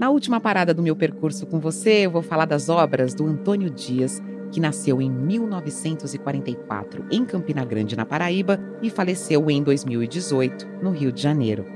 Na última parada do meu percurso com você, eu vou falar das obras do Antônio Dias, que nasceu em 1944 em Campina Grande, na Paraíba, e faleceu em 2018 no Rio de Janeiro.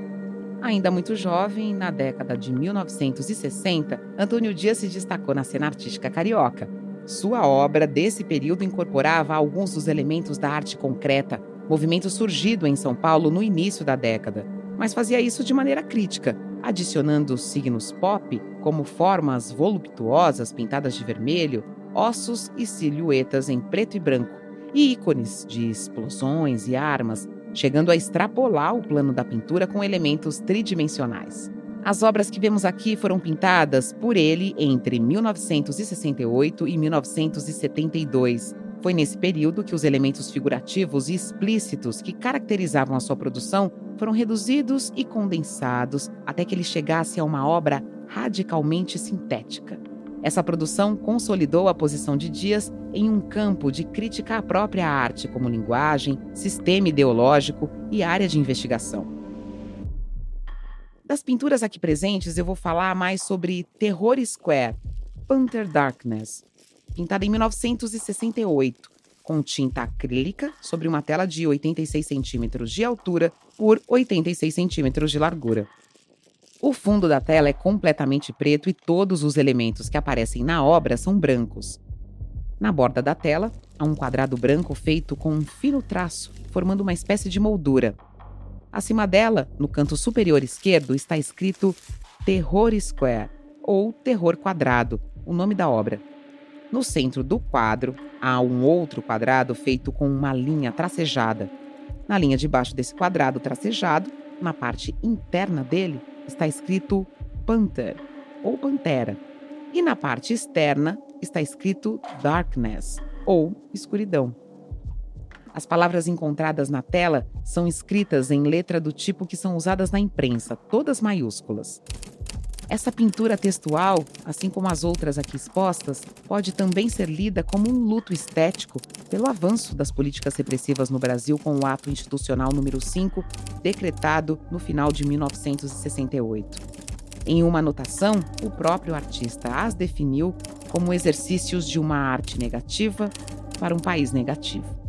Ainda muito jovem, na década de 1960, Antônio Dias se destacou na cena artística carioca. Sua obra desse período incorporava alguns dos elementos da arte concreta, movimento surgido em São Paulo no início da década, mas fazia isso de maneira crítica, adicionando signos pop, como formas voluptuosas pintadas de vermelho, ossos e silhuetas em preto e branco, e ícones de explosões e armas, chegando a extrapolar o plano da pintura com elementos tridimensionais. As obras que vemos aqui foram pintadas por ele entre 1968 e 1972. Foi nesse período que os elementos figurativos e explícitos que caracterizavam a sua produção foram reduzidos e condensados até que ele chegasse a uma obra radicalmente sintética. Essa produção consolidou a posição de Dias em um campo de crítica à própria arte como linguagem, sistema ideológico e área de investigação. Das pinturas aqui presentes, eu vou falar mais sobre Terror Square, Panther Darkness, pintada em 1968, com tinta acrílica sobre uma tela de 86 centímetros de altura por 86 centímetros de largura. O fundo da tela é completamente preto e todos os elementos que aparecem na obra são brancos. Na borda da tela, há um quadrado branco feito com um fino traço, formando uma espécie de moldura. Acima dela, no canto superior esquerdo, está escrito Terror Square, ou Terror Quadrado, o nome da obra. No centro do quadro, há um outro quadrado feito com uma linha tracejada. Na linha de baixo desse quadrado tracejado, na parte interna dele, está escrito Panther ou Pantera. E na parte externa está escrito Darkness ou escuridão. As palavras encontradas na tela são escritas em letra do tipo que são usadas na imprensa, todas maiúsculas. Essa pintura textual, assim como as outras aqui expostas, pode também ser lida como um luto estético pelo avanço das políticas repressivas no Brasil com o Ato Institucional número 5, decretado no final de 1968. Em uma anotação, o próprio artista as definiu como exercícios de uma arte negativa para um país negativo.